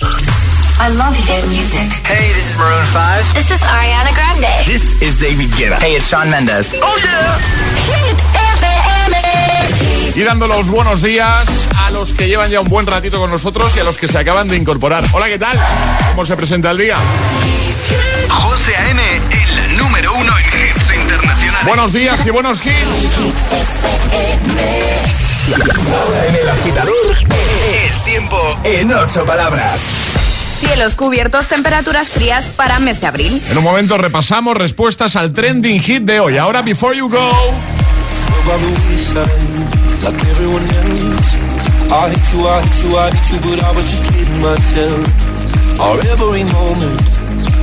I love hit music. Hey, this is Maroon 5. This is Ariana Grande. This is David Guetta. Hey, it's Sean Mendes. Oh yeah. Hit FM. Y dando los buenos días a los que llevan ya un buen ratito con nosotros y a los que se acaban de incorporar. Hola, ¿qué tal? ¿Cómo se presenta el día? José A.M., el número uno en hits internacionales. Buenos días y buenos hits. en el agitador, tiempo en ocho palabras. Cielos cubiertos, temperaturas frías para mes de abril. En un momento repasamos respuestas al trending hit de hoy. Ahora, Before You Go.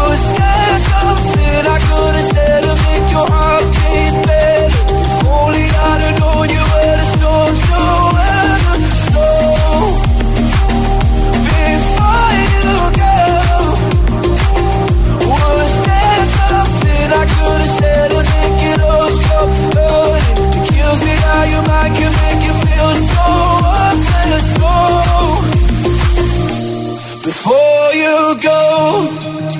Was there something I could have said to make your heart beat better? If only I'd have known you were the storm to weather. Before you go, was there something I could have said to make it all stop hurting? It kills me how your mind can make you feel. So before you go.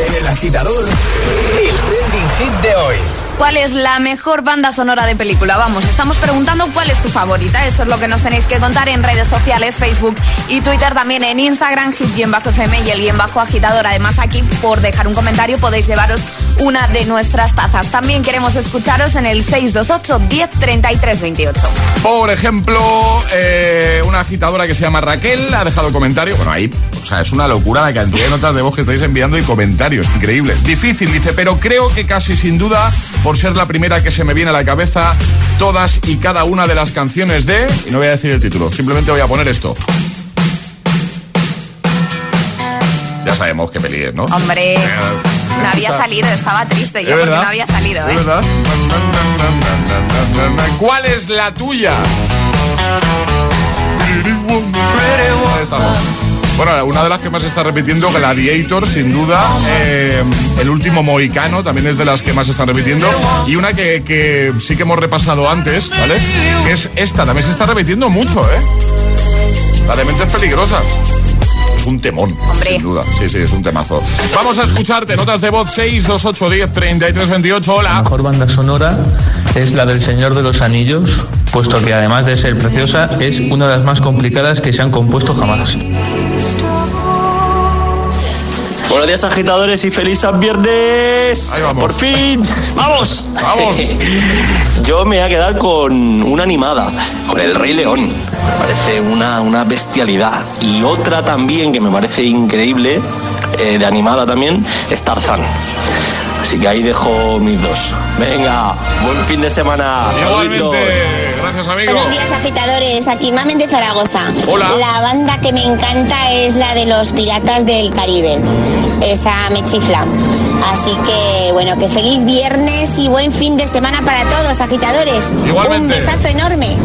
agitador, el trending hit de hoy. ¿Cuál es la mejor banda sonora de película? Vamos, estamos preguntando cuál es tu favorita. Esto es lo que nos tenéis que contar en redes sociales, Facebook y Twitter, también en Instagram, hit-fm y el guion bajo agitador. Además, aquí, por dejar un comentario, podéis llevaros una de nuestras tazas. También queremos escucharos en el 628 10 33 28. Por ejemplo, eh, una agitadora que se llama Raquel ha dejado comentario. Bueno, ahí, o sea, es una locura la cantidad de notas de voz que estáis enviando y comentarios. Increíble. Difícil, dice, pero creo que casi sin duda, ser la primera que se me viene a la cabeza, todas y cada una de las canciones de. Y no voy a decir el título, simplemente voy a poner esto. Ya sabemos qué peli es, ¿no? Hombre, Eh, no había salido, estaba triste yo ¿Es porque no había salido, ¿Es ¿eh? verdad? ¿Cuál es la tuya? Ahí estamos. Bueno, una de las que más se está repitiendo, Gladiator, sin duda. Eh, el último Mohicano también es de las que más se están repitiendo. Y una que, que sí que hemos repasado antes, ¿vale? Que es esta, también se está repitiendo mucho, ¿eh? La de mentes peligrosas. es un temón. Hombre. Sin duda. Sí, sí, es un temazo. Vamos a escucharte. Notas de voz 628 10 33 28. Hola. La mejor banda sonora es la del Señor de los Anillos, puesto que además de ser preciosa, es una de las más complicadas que se han compuesto jamás. Buenos días agitadores y feliz San Viernes. Ahí vamos. Por fin. Vamos. Vamos. Yo me voy a quedar con una animada, con el Rey León. Me parece una, una bestialidad. Y otra también que me parece increíble, eh, de animada también, es Tarzán. Así que ahí dejo mis dos. Venga, buen fin de semana. Igualmente. Gracias, amigo. Buenos días, agitadores. Aquí Mamen de Zaragoza. Hola. La banda que me encanta es la de los Piratas del Caribe. Esa me chifla. Así que, bueno, que feliz viernes y buen fin de semana para todos, agitadores. Igualmente. Un besazo enorme.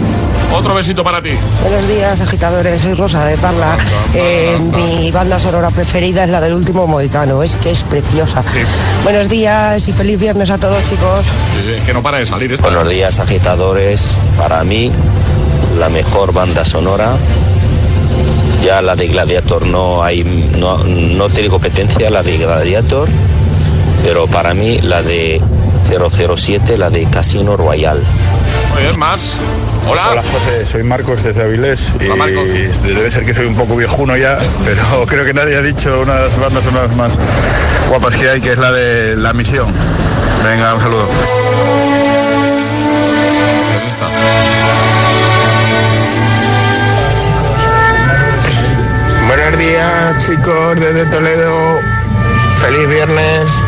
Otro besito para ti. Buenos días, agitadores. Soy Rosa de Parla. Eh, mi banda sonora preferida es la del último Mohicano. Es que es preciosa. Sí. Buenos días y feliz viernes a todos, chicos. Sí, Es que no para de salir esta. Buenos días agitadores, para mí la mejor banda sonora, ya la de Gladiator no hay, no, no tiene competencia la de Gladiator, pero para mí la de 007, la de Casino Royale. Muy bien, más. Hola. Hola José, soy Marcos desde Avilés y Hola, Marcos. debe ser que soy un poco viejuno ya, pero creo que nadie ha dicho una de las bandas sonoras más guapas que hay, que es la de La Misión. Venga, un saludo. Es esta. Buenos días, chicos, desde Toledo. Feliz viernes.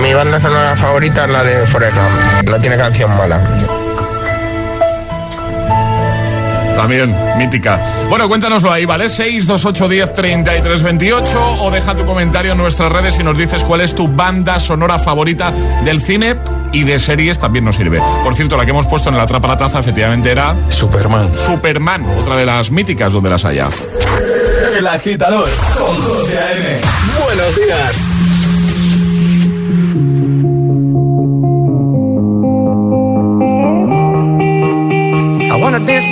Mi banda sonora favorita es la de Forrest Gump. No tiene canción mala. También, mítica. Bueno, cuéntanoslo ahí, ¿vale? 628 10 33 28 o deja tu comentario en nuestras redes y nos dices cuál es tu banda sonora favorita del cine y de series también nos sirve. Por cierto, la que hemos puesto en la trapa la taza efectivamente era Superman. Superman, otra de las míticas donde las haya. El agitador con José A.M. Buenos días.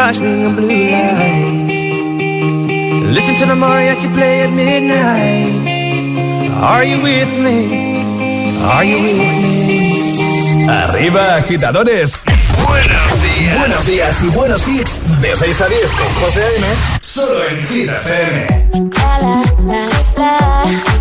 Blue lights. Listen to the mariachi play at midnight. Are you with me? Are you with me? Arriba, agitadores. Buenos días. Buenos días y buenos hits. De 6 a 10 con José A.M. Solo en Hit FM. I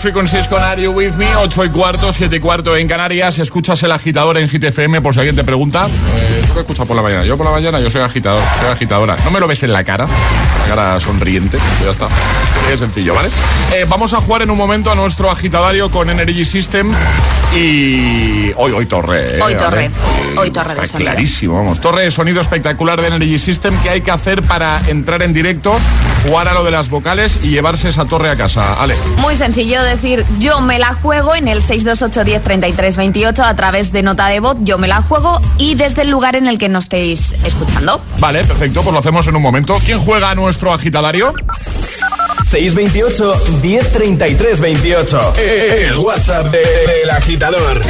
Frequencies con Are You With Me 8 y cuarto, 7 y cuarto en Canarias. Escuchas el agitador en GTFM por si alguien te pregunta. Eh, ¿tú qué escuchas por la mañana? yo por la mañana yo soy agitador, soy agitadora. No me lo ves en la cara, la cara sonriente ya está, es sencillo, ¿vale? Eh, vamos a jugar en un momento a nuestro agitadario con Energy System y hoy, hoy torre eh, hoy torre, hoy, torre de sonido. clarísimo, vamos, torre de sonido espectacular de Energy System que hay que hacer para entrar en directo jugar a lo de las vocales y llevarse esa torre a casa. Ale. Muy sencillo decir, yo me la juego en el 628 a través de nota de voz, yo me la juego y desde el lugar en el que nos estéis escuchando. Vale, perfecto, pues lo hacemos en un momento. ¿Quién juega a nuestro agitadario? 628 1033 28. El WhatsApp del agitador.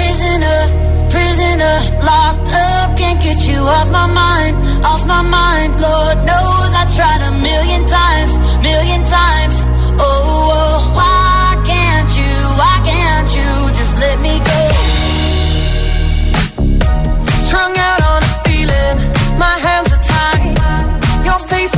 Prisoner, locked up, can't get you off my mind, off my mind. Lord knows I tried a million times, million times. Oh, oh why can't you, why can't you just let me go? Strung out on a feeling, my hands are tied, your face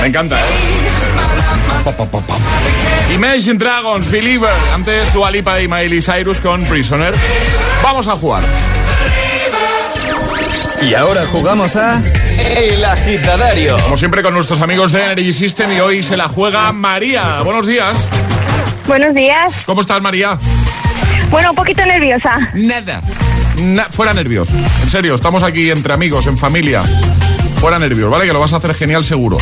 Me encanta, ¿eh? Pa, pa, pa, pa. Imagine Dragons, Believer. Antes Dua Lipa y Miley Cyrus con Prisoner. Vamos a jugar. Y ahora jugamos a El Agitadario. Como siempre con nuestros amigos de Energy System y hoy se la juega María. Buenos días. Buenos días. ¿Cómo estás, María? Bueno, un poquito nerviosa. Nada. Na- fuera nervios. En serio, estamos aquí entre amigos, en familia. Fuera nervios, ¿vale? Que lo vas a hacer genial seguro.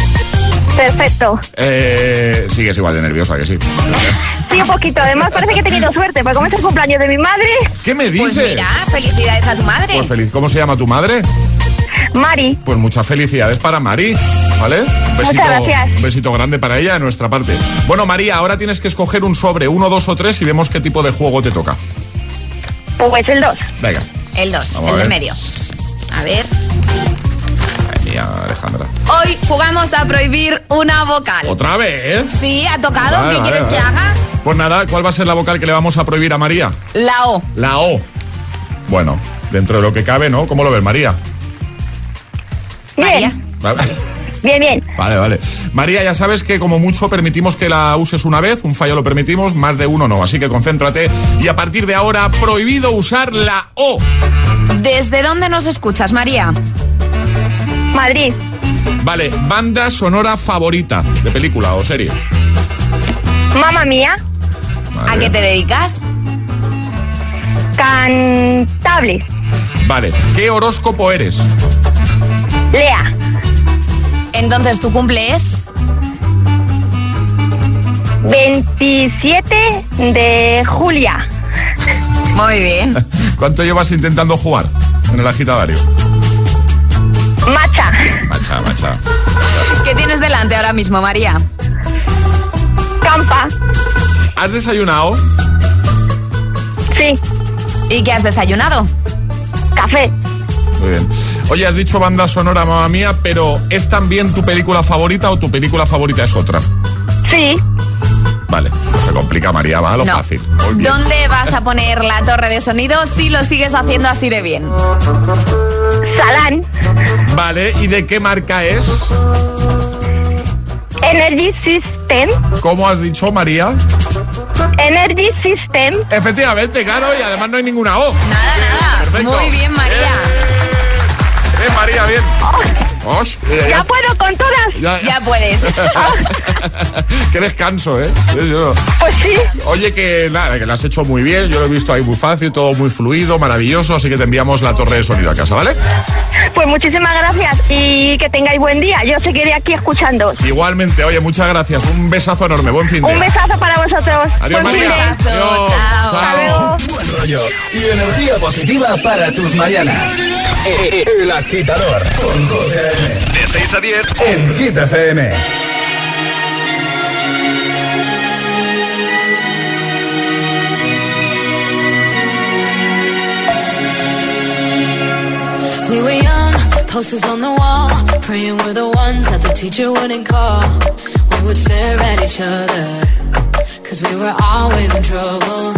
Perfecto. Eh, sigues igual de nerviosa que sí. Sí, un poquito. Además, parece que he tenido suerte, porque como es el cumpleaños de mi madre, ¿Qué me dices? Pues mira, felicidades a tu madre. Pues feliz. ¿Cómo se llama tu madre? Mari. Pues muchas felicidades para Mari, ¿vale? Un besito, Muchas gracias. un besito grande para ella de nuestra parte. Bueno, María, ahora tienes que escoger un sobre, uno, dos o tres y vemos qué tipo de juego te toca. pues el 2. Venga. El 2, Vamos a el de medio. A ver. Alejandra. Hoy jugamos a prohibir una vocal. ¿Otra vez? Sí, ha tocado. Vale, ¿Qué vale, quieres que haga? Pues nada, ¿cuál va a ser la vocal que le vamos a prohibir a María? La O. La O. Bueno, dentro de lo que cabe, ¿no? ¿Cómo lo ves, María? Bien. Vale. Bien, bien. Vale, vale. María, ya sabes que como mucho permitimos que la uses una vez, un fallo lo permitimos, más de uno no. Así que concéntrate y a partir de ahora, prohibido usar la O. ¿Desde dónde nos escuchas, María? Madrid. Vale, banda sonora favorita de película o serie. Mamma mía. Vale. ¿A qué te dedicas? Cantable. Vale, ¿qué horóscopo eres? Lea. Entonces, ¿tu cumple es? 27 de Julia. Muy bien. ¿Cuánto llevas intentando jugar en el agitadario? Macha. Macha, macha. ¿Qué tienes delante ahora mismo, María? Campa. ¿Has desayunado? Sí. ¿Y qué has desayunado? Café. Muy bien. Oye, has dicho banda sonora, mamá mía, pero ¿es también tu película favorita o tu película favorita es otra? Sí. Vale. Se complica María, va a lo No. fácil. Muy bien. ¿Dónde vas a poner la torre de sonido si lo sigues haciendo así de bien? Salán. Vale, ¿y de qué marca es? Energy System. ¿Cómo has dicho, María? Energy System. Efectivamente, claro, y además no hay ninguna O. Nada, nada. Perfecto. Muy bien, María. Bien, María, bien. Osh, eh, Ya ya- puedo con todas. ya- Ya puedes. Qué descanso, ¿eh? Yo- yo- Pues sí. Oye, que nada, que lo has hecho muy bien. Yo lo he visto ahí muy fácil, todo muy fluido, maravilloso. Así que te enviamos la torre de sonido a casa, ¿vale? Pues muchísimas gracias y que tengáis buen día. Yo seguiré aquí escuchando. Igualmente, oye, muchas gracias. Un besazo enorme. Buen fin de Un besazo para vosotros. Adiós, Buen María. Adiós. chao. Chao. Luego. Buen rollo y energía positiva para tus mañanas. El agitador con José. De 6 a 10. en Hit FM. We were young, posters on the wall, praying we're the ones that the teacher wouldn't call. We would stare at each other, cause we were always in trouble.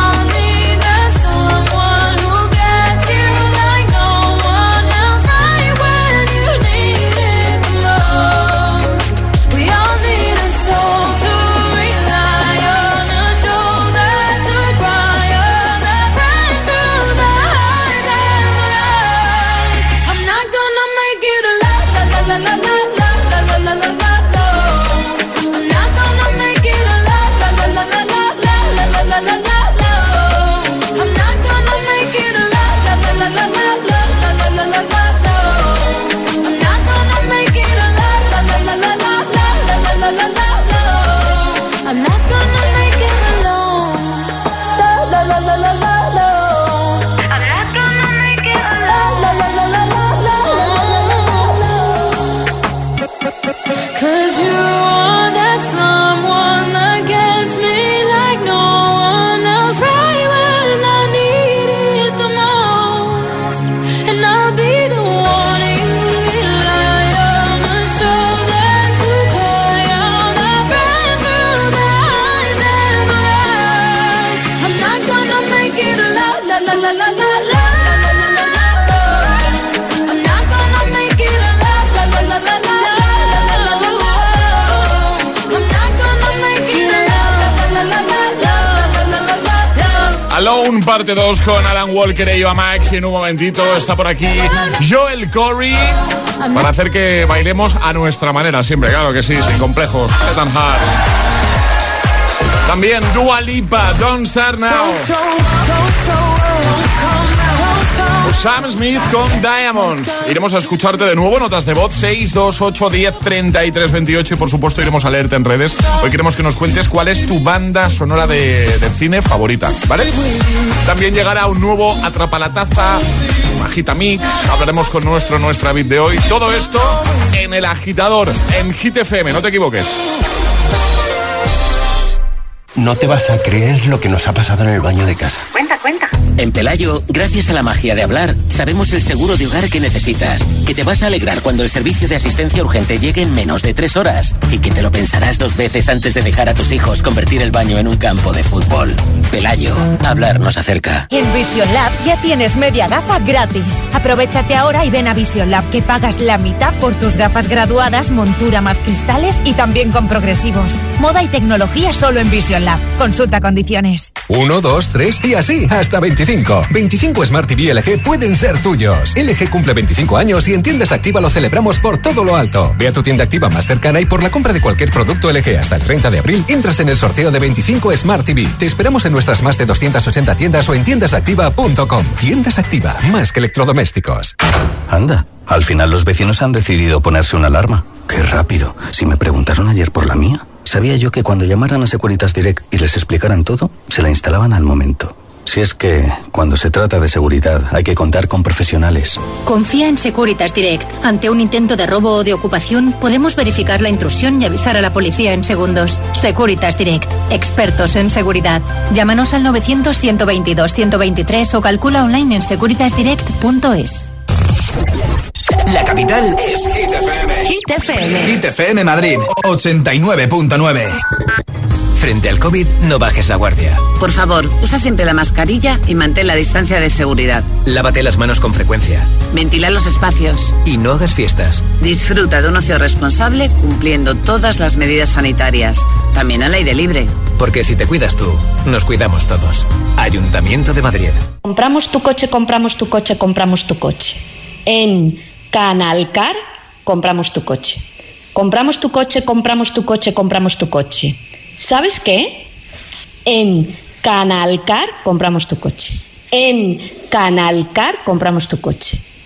I'm not gonna make it alone. La la la Alone, parte 2 con Alan Walker e Eva Max. Y en un momentito está por aquí Joel Corey. Para hacer que bailemos a nuestra manera, siempre, claro que sí, sin complejos. También Dua Lipa, Don't Start Now. Sam Smith con Diamonds. Iremos a escucharte de nuevo, notas de voz 6, 2, 8, 10, 33, 28 y por supuesto iremos a leerte en redes. Hoy queremos que nos cuentes cuál es tu banda sonora de, de cine favorita, ¿vale? También llegará un nuevo Atrapa la Taza, un Agita Mix, hablaremos con nuestro, nuestra beat de hoy. Todo esto en el agitador, en Hit FM, no te equivoques. No te vas a creer lo que nos ha pasado en el baño de casa. Cuenta, cuenta. En Pelayo, gracias a la magia de hablar, sabemos el seguro de hogar que necesitas, que te vas a alegrar cuando el servicio de asistencia urgente llegue en menos de tres horas y que te lo pensarás dos veces antes de dejar a tus hijos convertir el baño en un campo de fútbol. Pelayo, hablar nos acerca. En Vision Lab ya tienes media gafa gratis. Aprovechate ahora y ven a Vision Lab que pagas la mitad por tus gafas graduadas, montura más cristales y también con progresivos. Moda y tecnología solo en Vision Lab. Lab. Consulta condiciones. 1, 2, 3 y así hasta 25. 25 Smart TV LG pueden ser tuyos. LG cumple 25 años y en tiendas activa lo celebramos por todo lo alto. Ve a tu tienda activa más cercana y por la compra de cualquier producto LG hasta el 30 de abril entras en el sorteo de 25 Smart TV. Te esperamos en nuestras más de 280 tiendas o en tiendasactiva.com. Tiendas Activa, más que electrodomésticos. Anda, al final los vecinos han decidido ponerse una alarma. Qué rápido. Si me preguntaron ayer por la mía, sabía yo que cuando llamaran a Securitas Direct y les explicaran todo, se la instalaban al momento. Si es que, cuando se trata de seguridad, hay que contar con profesionales. Confía en Securitas Direct. Ante un intento de robo o de ocupación, podemos verificar la intrusión y avisar a la policía en segundos. Securitas Direct. Expertos en seguridad. Llámanos al 900-122-123 o calcula online en securitasdirect.es. La capital es Hit FM. Hit FM. Hit FM Madrid, 89.9. Frente al COVID, no bajes la guardia. Por favor, usa siempre la mascarilla y mantén la distancia de seguridad. Lávate las manos con frecuencia. Ventila los espacios. Y no hagas fiestas. Disfruta de un ocio responsable cumpliendo todas las medidas sanitarias. También al aire libre. Porque si te cuidas tú, nos cuidamos todos. Ayuntamiento de Madrid. Compramos tu coche, compramos tu coche, compramos tu coche. En Canalcar compramos tu coche. Compramos tu coche, compramos tu coche, compramos tu coche. ¿Sabes qué? En Canalcar compramos tu coche. En Canalcar compramos tu coche.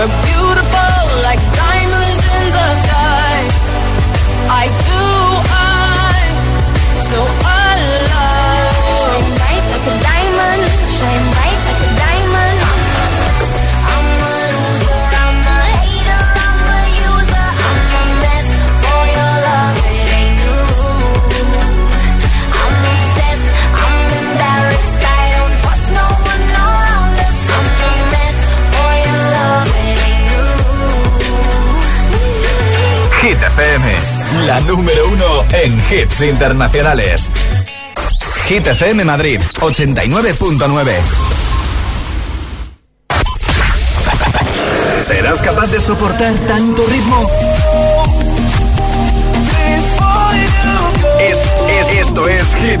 were beautiful FM, la número uno en hits internacionales. Hit FM Madrid, 89.9. ¿Serás capaz de soportar tanto ritmo? Es, es- esto es Hit.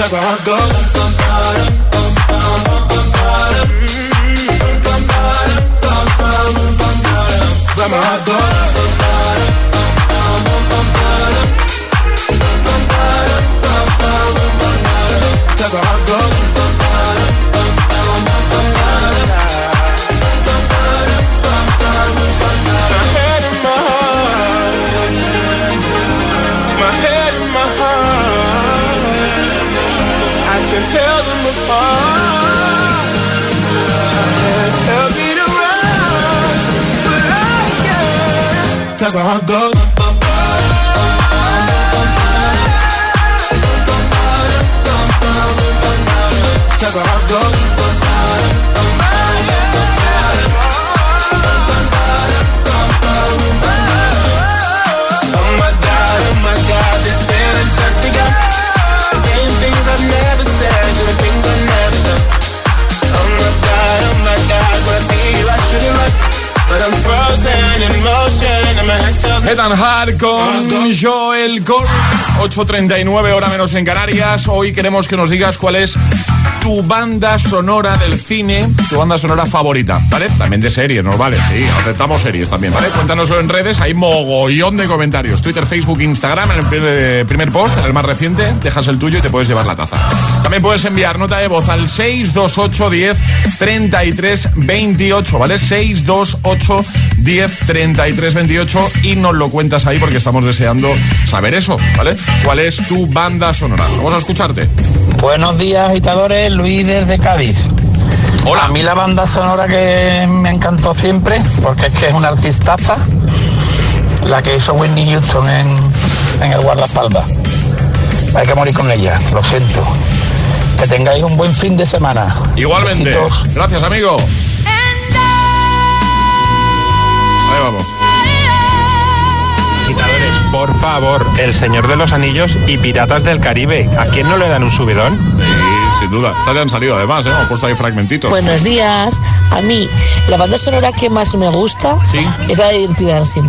But my heart goes. Cause my heart goes. Cause my heart goes. Head and Heart con Joel Cor. 8.39 hora menos en Canarias. Hoy queremos que nos digas cuál es tu banda sonora del cine, tu banda sonora favorita, ¿vale? También de series, ¿no? Vale, sí, aceptamos series también, ¿vale? Cuéntanoslo en redes, hay mogollón de comentarios. Twitter, Facebook, Instagram, en el primer, primer post, el más reciente, dejas el tuyo y te puedes llevar la taza. También puedes enviar nota de voz al 628 10 33 28, ¿vale? 628 10 33 28 y nos lo cuentas ahí porque estamos deseando saber eso, ¿vale? ¿Cuál es tu banda sonora? Vamos a escucharte. Buenos días, agitadores. Luis desde Cádiz. Hola. A mí la banda sonora que me encantó siempre, porque es que es una artistaza, la que hizo Whitney Houston en, en el guardaespaldas. Hay que morir con ella, lo siento. Que tengáis un buen fin de semana. Igualmente. Besitos. Gracias, amigo. Vamos. Agitadores, por favor, El Señor de los Anillos y Piratas del Caribe. ¿A quién no le dan un subidón? Sí, sin duda. Estas ya han salido además, ¿eh? Hemos puesto ahí fragmentitos. Buenos días. A mí, la banda sonora que más me gusta es la de Dirty Dancing.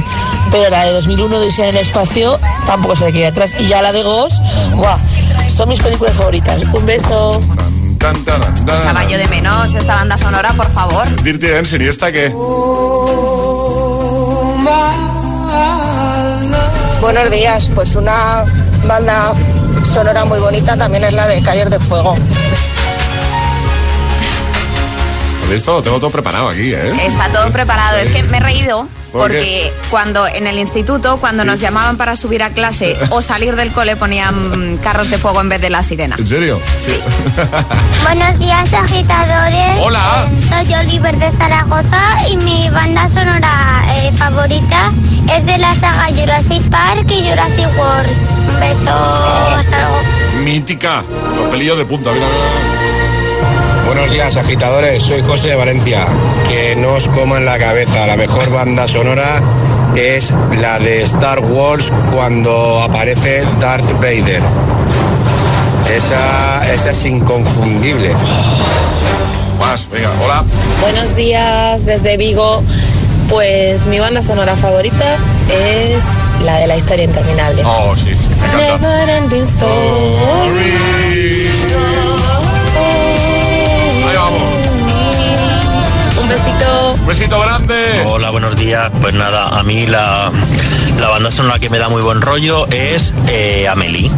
Pero la de 2001 de Odisea en el espacio tampoco se le queda atrás. Y ya la de Ghost, ¡guau! Son mis películas favoritas. Un beso. Tan, tan, tan, tan. Estaba yo de menos esta banda sonora, por favor. Dirty Dancing, ¿y esta qué? Buenos días, pues una banda sonora muy bonita también es la de Calles de Fuego. ¿Lo visto? Tengo todo preparado aquí, ¿eh? Está todo preparado. Es que me he reído ¿Por porque cuando en el instituto, cuando nos llamaban para subir a clase o salir del cole, ponían carros de fuego en vez de la sirena. ¿En serio? Sí. Buenos días, agitadores. Hola. Eh, soy Oliver de Zaragoza y mi banda sonora eh, favorita es de la saga Jurassic Park y Jurassic World. Un beso. Hasta luego. Mítica. Los pelillos de punta, mira, mira. Buenos días, agitadores. Soy José de Valencia. Que no os coman la cabeza. La mejor banda sonora es la de Star Wars cuando aparece Darth Vader. Esa, esa es inconfundible. Más, venga, hola. Buenos días desde Vigo. Pues mi banda sonora favorita es la de la historia interminable. Oh, sí. Me encanta. Never ending Ahí besito. Un besito grande. Hola, buenos días. Pues nada, a mí la, la banda sonora que me da muy buen rollo es eh, Amelie.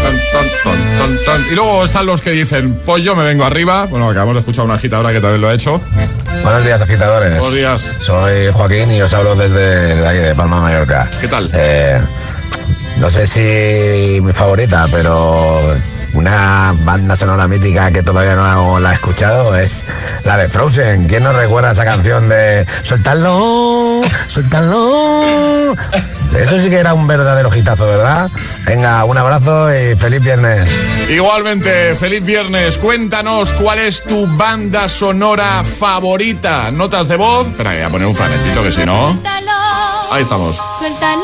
Tan, tan, tan, tan, tan. Y luego están los que dicen, pues yo me vengo arriba. Bueno, acabamos de escuchar una agitadora que también lo ha hecho. Buenos días, agitadores. Buenos días. Soy Joaquín y os hablo desde de aquí, de Palma, Mallorca. ¿Qué tal? Eh, no sé si mi favorita, pero una banda sonora mítica que todavía no la he escuchado es la de Frozen. ¿Quién no recuerda esa canción de Suéltalo, suéltalo? Eso sí que era un verdadero hitazo, ¿verdad? Venga, un abrazo y feliz viernes. Igualmente, feliz viernes. Cuéntanos cuál es tu banda sonora favorita. Notas de voz. Espera, voy a poner un fragmentito que si no. Ahí estamos. Suéltalo.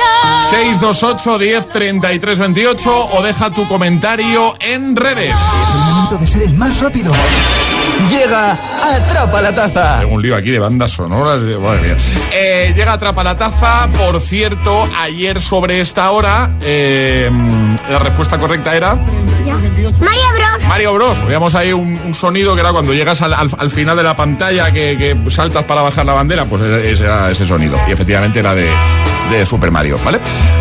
628 10 33 28 o deja tu comentario en redes. Es el momento de ser el más rápido. Llega Atrapa la Taza. Tengo un lío aquí de bandas sonoras. Madre mía. Eh, llega Atrapa la Taza. Por cierto, ayer sobre esta hora, eh, la respuesta correcta era. Mario Bros. Mario Bros. Veíamos ahí un, un sonido que era cuando llegas al, al- al final de la pantalla que, que saltas para bajar la bandera, pues ese era ese sonido. Y efectivamente era de, de Super Mario, ¿vale?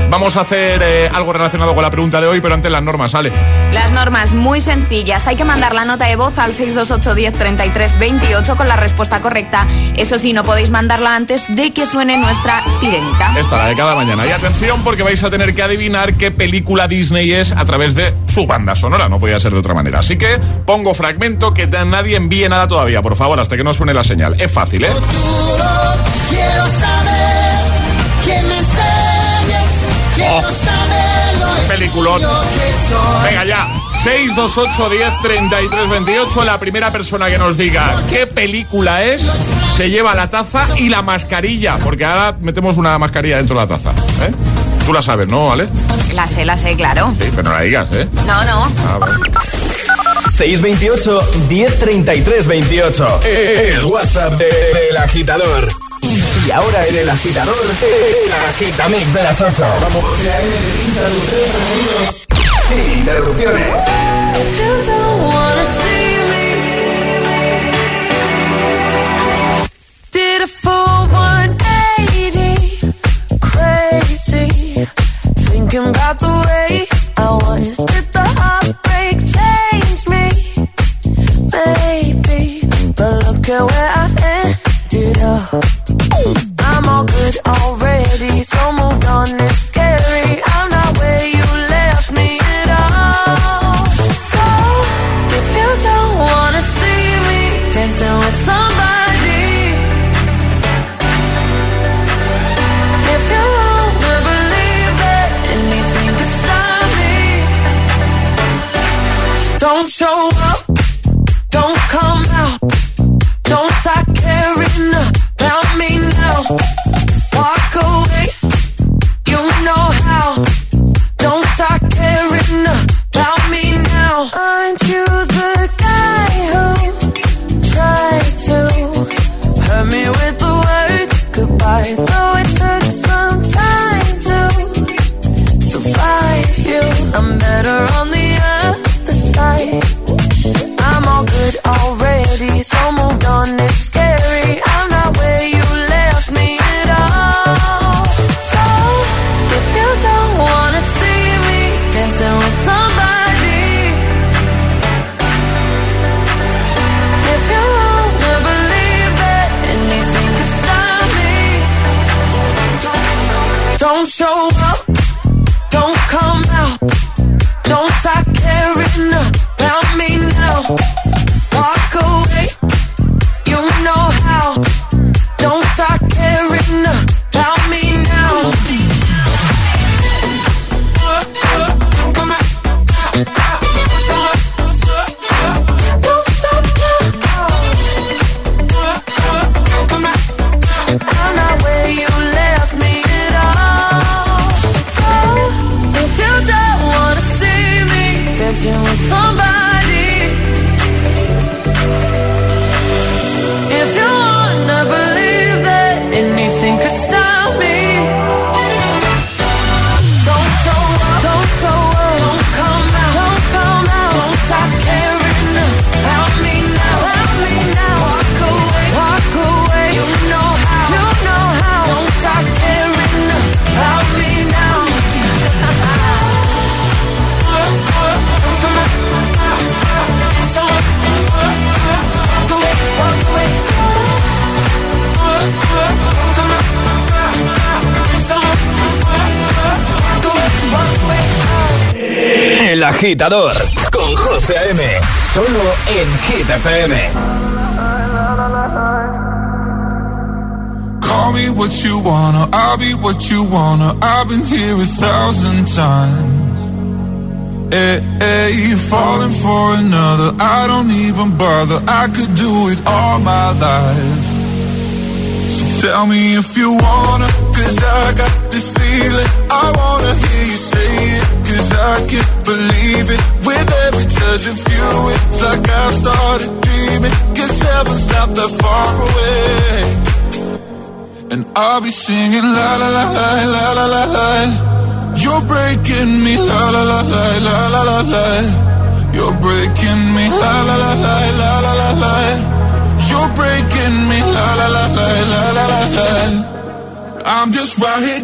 Vamos a hacer eh, algo relacionado con la pregunta de hoy, pero antes las normas, sale. Las normas muy sencillas. Hay que mandar la nota de voz al 628 10 33 28 con la respuesta correcta. Eso sí, no podéis mandarla antes de que suene nuestra sirenita. Esta, la de cada mañana. Y atención porque vais a tener que adivinar qué película Disney es a través de su banda sonora. No podía ser de otra manera. Así que pongo fragmento que nadie envíe nada todavía, por favor, hasta que no suene la señal. Es fácil, ¿eh? Quiero saber que me enseñes. Quiero Oh. Peliculón. Lo. Venga ya. 628 10 33 28. La primera persona que nos diga qué película es se lleva la taza y la mascarilla. Porque ahora metemos una mascarilla dentro de la taza. ¿eh? Tú la sabes, ¿no, ¿vale? La sé, la sé, claro. Sí, pero no la digas, ¿eh? No, no. Ah, vale. 628 1033 28. El WhatsApp de- del agitador. Y ahora en el agitador, el agitamix de las 8. Vamos. Sin interrupciones. If you don't wanna see me, did a full thinking about the way I was. Did the heartbreak change me? Maybe, but look at where I ended up. Agitador con José A.M. Solo en Hit FM. Call me what you wanna, I'll be what you wanna. I've been here a thousand times. Hey, hey, you falling for another. I don't even bother. I could do it all my life. So tell me if you wanna, cause I got this feeling. I wanna hear you say it, cause I can't believe it. With every touch of you, it's like I've started dreaming. Cause heaven's not that far away. And I'll be singing la la la la la la la la. You're breaking me la la la la la la la la. You're breaking me la la la la la la la la. You're breaking me la la la la la la la la. I'm just right here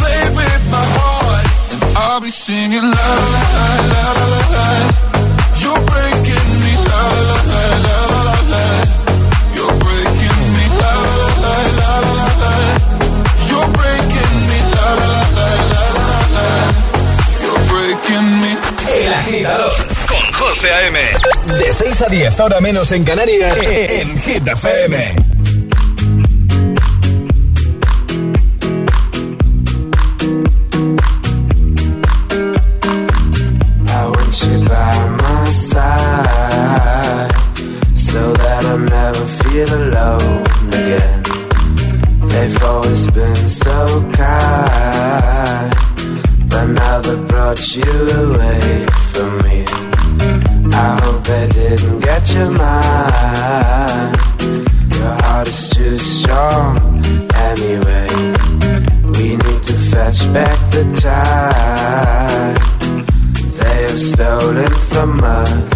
Play with my heart, and I'll be singing la la la la la la. Me la la la la la la. Breaking me la la la la la la. Breaking me la la la la la la. Breaking me. El agitador con José A.M. De 6 a 10, ahora menos en Canarias, en Hit FM. But now they've brought you away from me. I hope they didn't get your mind. Your heart is too strong anyway. We need to fetch back the time they have stolen from us.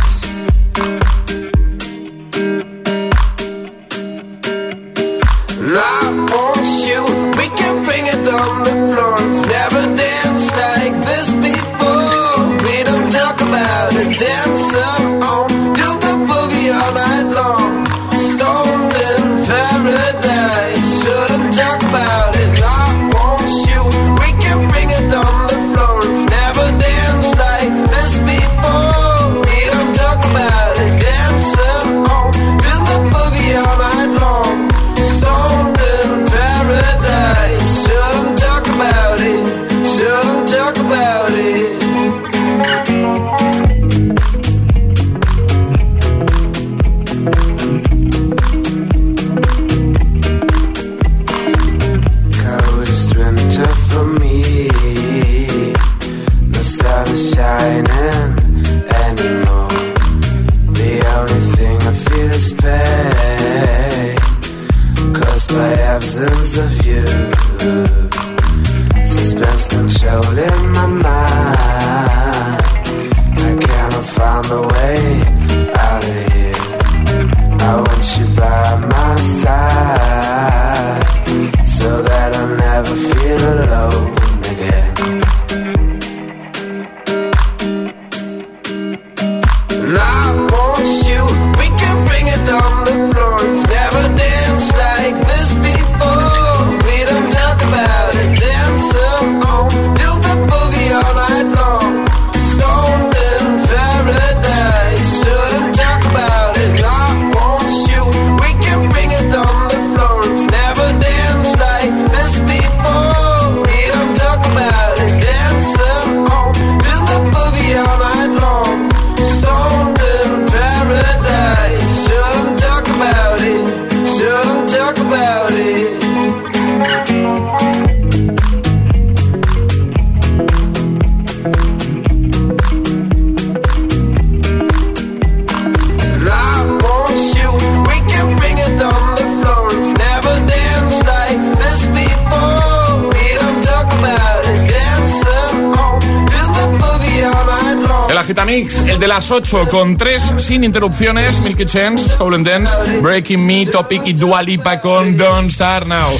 De las 8 con 3 sin interrupciones, Milky Chance, Stolen Dance, Breaking Me, Topic y Dua Lipa con Don't Start Now.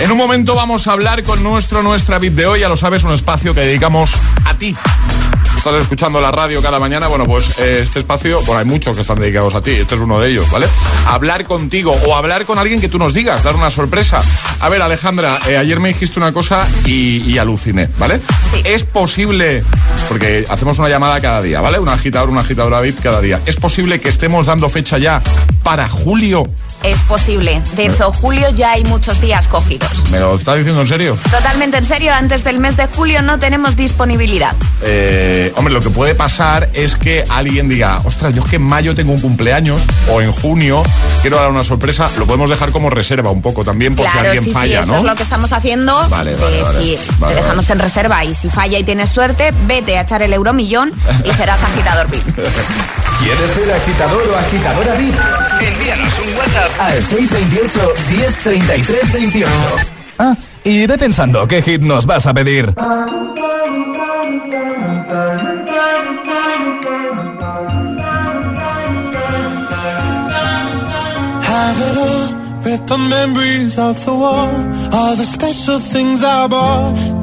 En un momento vamos a hablar con nuestro Nuestra VIP de hoy, ya lo sabes, un espacio que dedicamos a ti. Estás escuchando la radio cada mañana, bueno, pues eh, este espacio, bueno, hay muchos que están dedicados a ti, este es uno de ellos, ¿vale? Hablar contigo o hablar con alguien que tú nos digas, dar una sorpresa. A ver, Alejandra, eh, ayer me dijiste una cosa y, y aluciné, ¿vale? Es posible, porque hacemos una llamada cada día, ¿vale? Un agitador, una agitadora VIP cada día. ¿Es posible que estemos dando fecha ya para julio es posible. De hecho, julio ya hay muchos días cogidos. ¿Me lo estás diciendo en serio? Totalmente en serio, antes del mes de julio no tenemos disponibilidad. Eh, hombre, lo que puede pasar es que alguien diga, ostras, yo es que en mayo tengo un cumpleaños o en junio quiero dar una sorpresa. Lo podemos dejar como reserva un poco también por si alguien sí, sí, falla, eso ¿no? es lo que estamos haciendo. Vale, vale, decir, Vale, te dejamos en reserva y si falla y tienes suerte, vete a echar el euromillón y serás agitador VIP. ¿Quieres ser agitador o agitadora VIP? Envíanos un WhatsApp al 628 1033 28. Ah, y ve pensando qué hit nos vas a pedir. Have it all, rip the memories of the war. All the special things I bought,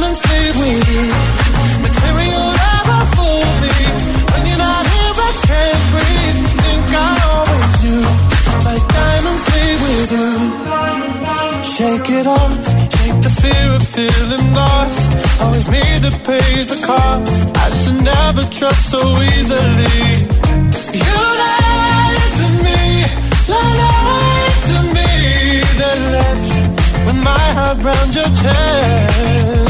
Leave with you. Material never fooled me. When you're not here, I can't breathe. Think I always knew. My diamonds with you. Shake it off. Take the fear of feeling lost. Always the cost. I should never trust so easily. You lied to me, lied to me, then left with my heart your chest.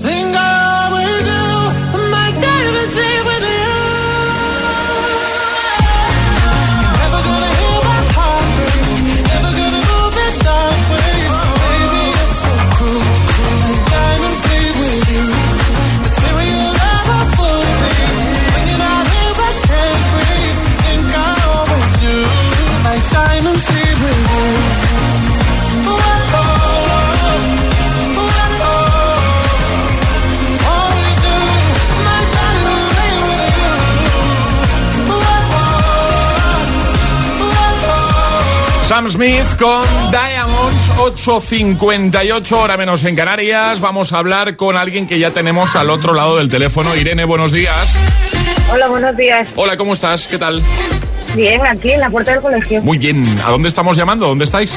Smith con Diamonds, 8.58 hora menos en Canarias. Vamos a hablar con alguien que ya tenemos al otro lado del teléfono. Irene, buenos días. Hola, buenos días. Hola, ¿cómo estás? ¿Qué tal? Bien, aquí en la puerta del colegio. Muy bien. ¿A dónde estamos llamando? ¿Dónde estáis?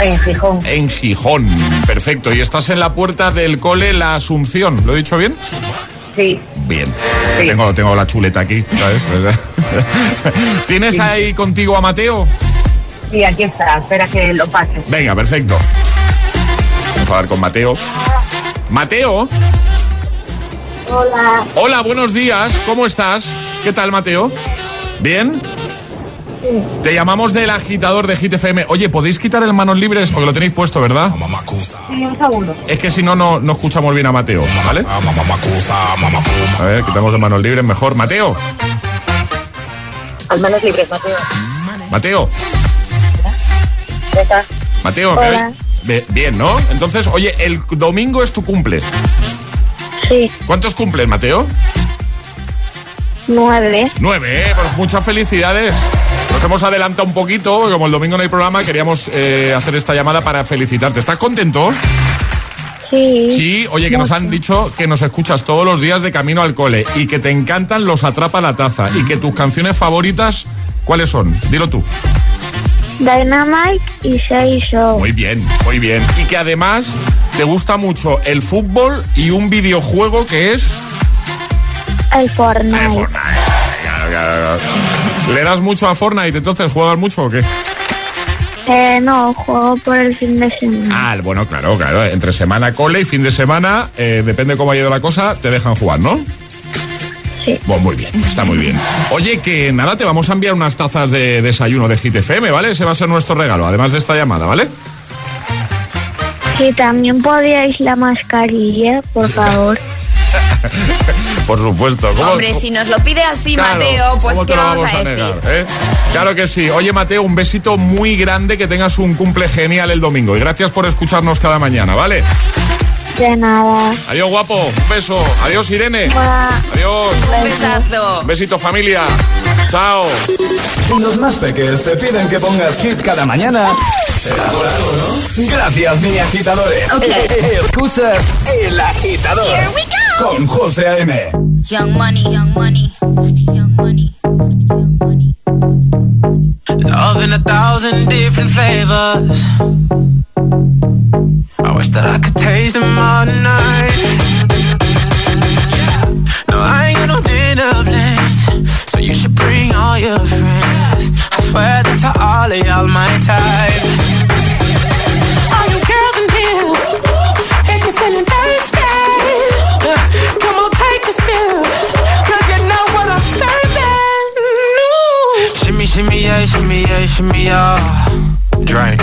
En Gijón. En Gijón. Perfecto. Y estás en la puerta del cole La Asunción. ¿Lo he dicho bien? Sí. Bien. Tengo, tengo la chuleta aquí, ¿sabes? ¿Tienes ahí contigo a Mateo? Sí, aquí está. Espera que lo pase. Venga, perfecto. Vamos a hablar con Mateo. Mateo. Hola. Hola, buenos días. ¿Cómo estás? ¿Qué tal, Mateo? ¿Bien? Te llamamos del agitador de Hit FM. Oye, ¿podéis quitar el manos libres? Porque lo tenéis puesto, ¿verdad? Sí, un segundo. Es que si no, no, no escuchamos bien a Mateo, ¿vale? A ver, quitamos el manos libres mejor. Mateo, Al manos libres, Mateo. Mateo, Mateo, ¿me, Hola. oy- Be- Bien, ¿no? Entonces, oye, el domingo es tu cumple. Sí, ¿Cuántos cumples, Mateo? nueve. Nueve, ¿eh? Pues muchas felicidades. Nos hemos adelantado un poquito, porque como el domingo no hay programa, queríamos eh, hacer esta llamada para felicitarte. ¿Estás contento? Sí. Sí, oye, que nos han dicho que nos escuchas todos los días de camino al cole y que te encantan los Atrapa la Taza y que tus canciones favoritas, ¿cuáles son? Dilo tú. Dynamite y Say So. Muy bien, muy bien. Y que además te gusta mucho el fútbol y un videojuego que es... El Fortnite. ¿Le das mucho a Fortnite entonces? ¿Juegas mucho o qué? Eh, no, juego por el fin de semana. Ah, bueno, claro, claro. Entre semana cole y fin de semana, eh, depende cómo ha ido la cosa, te dejan jugar, ¿no? Sí. Bueno, muy bien, está muy bien. Oye, que nada, te vamos a enviar unas tazas de desayuno de Hit FM, ¿vale? Ese va a ser nuestro regalo, además de esta llamada, ¿vale? Si también podíais la mascarilla, por favor. Por supuesto. ¿Cómo- Hombre, si nos lo pide así, Claro, Mateo, pues ¿cómo ¿qué te lo vamos, a, decir? negar, eh? Claro que sí. Oye, Mateo, un besito muy grande, que tengas un cumple genial el domingo. Y gracias por escucharnos cada mañana, ¿vale? De nada. Adiós, guapo. Un beso. Adiós, Irene. Adiós. Un besazo. Un besito, familia. Chao. Si los más peques te piden que pongas hit cada mañana, será por algo, ¿no? Gracias, mini agitadores. Escuchas El Agitador. Con José A.M. Young money, young money, young money. Love in a thousand different flavors. Wish that I could taste them all night. No, I ain't got no dinner plans, so you should bring all your friends. I swear that to all of y'all my type. All you girls in here, if you're feeling thirsty, come on, take a sip, 'cause you know what I'm serving. Shimmy, shimmy, yeah, shimmy, yeah, shimmy, yeah. Drink.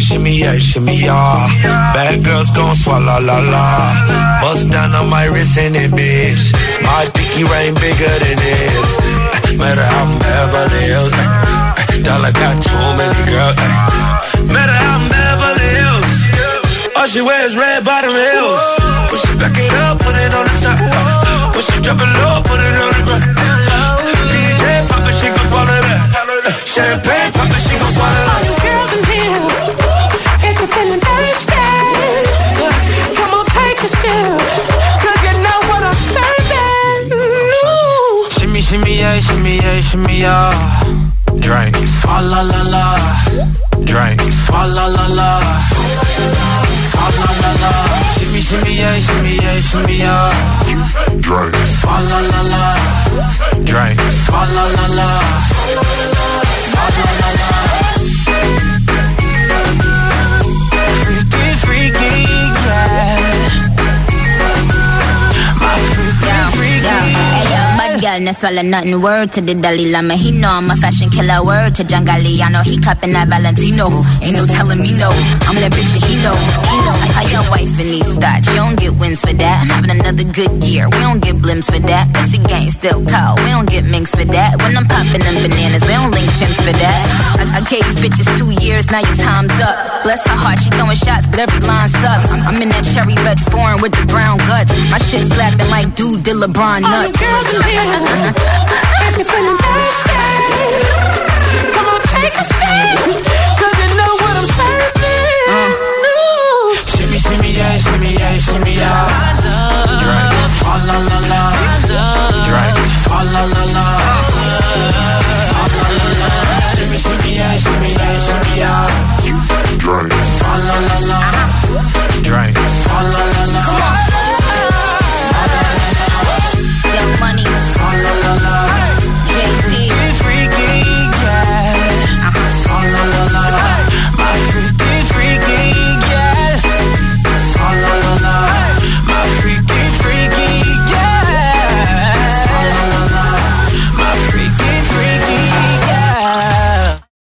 Shimmy, shimmy, yeah, shimmy, yeah. Bad girls gon' swallow la la. Bust down on my wrist and it, bitch. My pinky ring bigger than this. Matter how I'm Beverly Hills. eh, Dollar got too many girls. eh. Matter how I'm Beverly Hills. All she wears red bottom heels. When she back it up, put it on the top. When she drop it low, put it on the ground. DJ pop it, she gon' swallow that. Champagne pop it, she gon' swallow that. All you girls in here, feeling thirsty, come on, take a sip, 'cause you know what I'm serving. Shimmy, shimmy, yeah, shimmy, yeah, shimmy, yeah. Drink, swalla la la. Drink, swalla la la. Swalla la la. Shimmy, shimmy, yeah, shimmy, yeah, shimmy, yeah. Drink, swalla la la. Drink, swalla la la. Swalla la la. No swallow nothing. Word to the Dalai Lama. He know I'm a fashion killer. Word to John Galliano. He cupping that Valentino. Ain't no telling me no. I'm that bitch that he know. I know. How your wife and these thoughts. You don't get wins for that. I'm having another good year. We don't get blimps for that. That's the gang still call. We don't get minks for that. When I'm popping them bananas, we don't link chimps for that. I, I gave these bitches two years. Now your time's up. Bless her heart. She throwing shots, but every line sucks. I'm, in that cherry red foreign with the brown guts. My shit slapping like dude did LeBron nuts. All nuts. girls in here, if you're thirsty, come on, take a you know what I'm Shimmy, shimmy, shimmy, shimmy, Drink. La, la, la. Drink. La, la, la. La, la, la. Shimmy, shimmy, shimmy, shimmy, drink. La, la, la. Drink.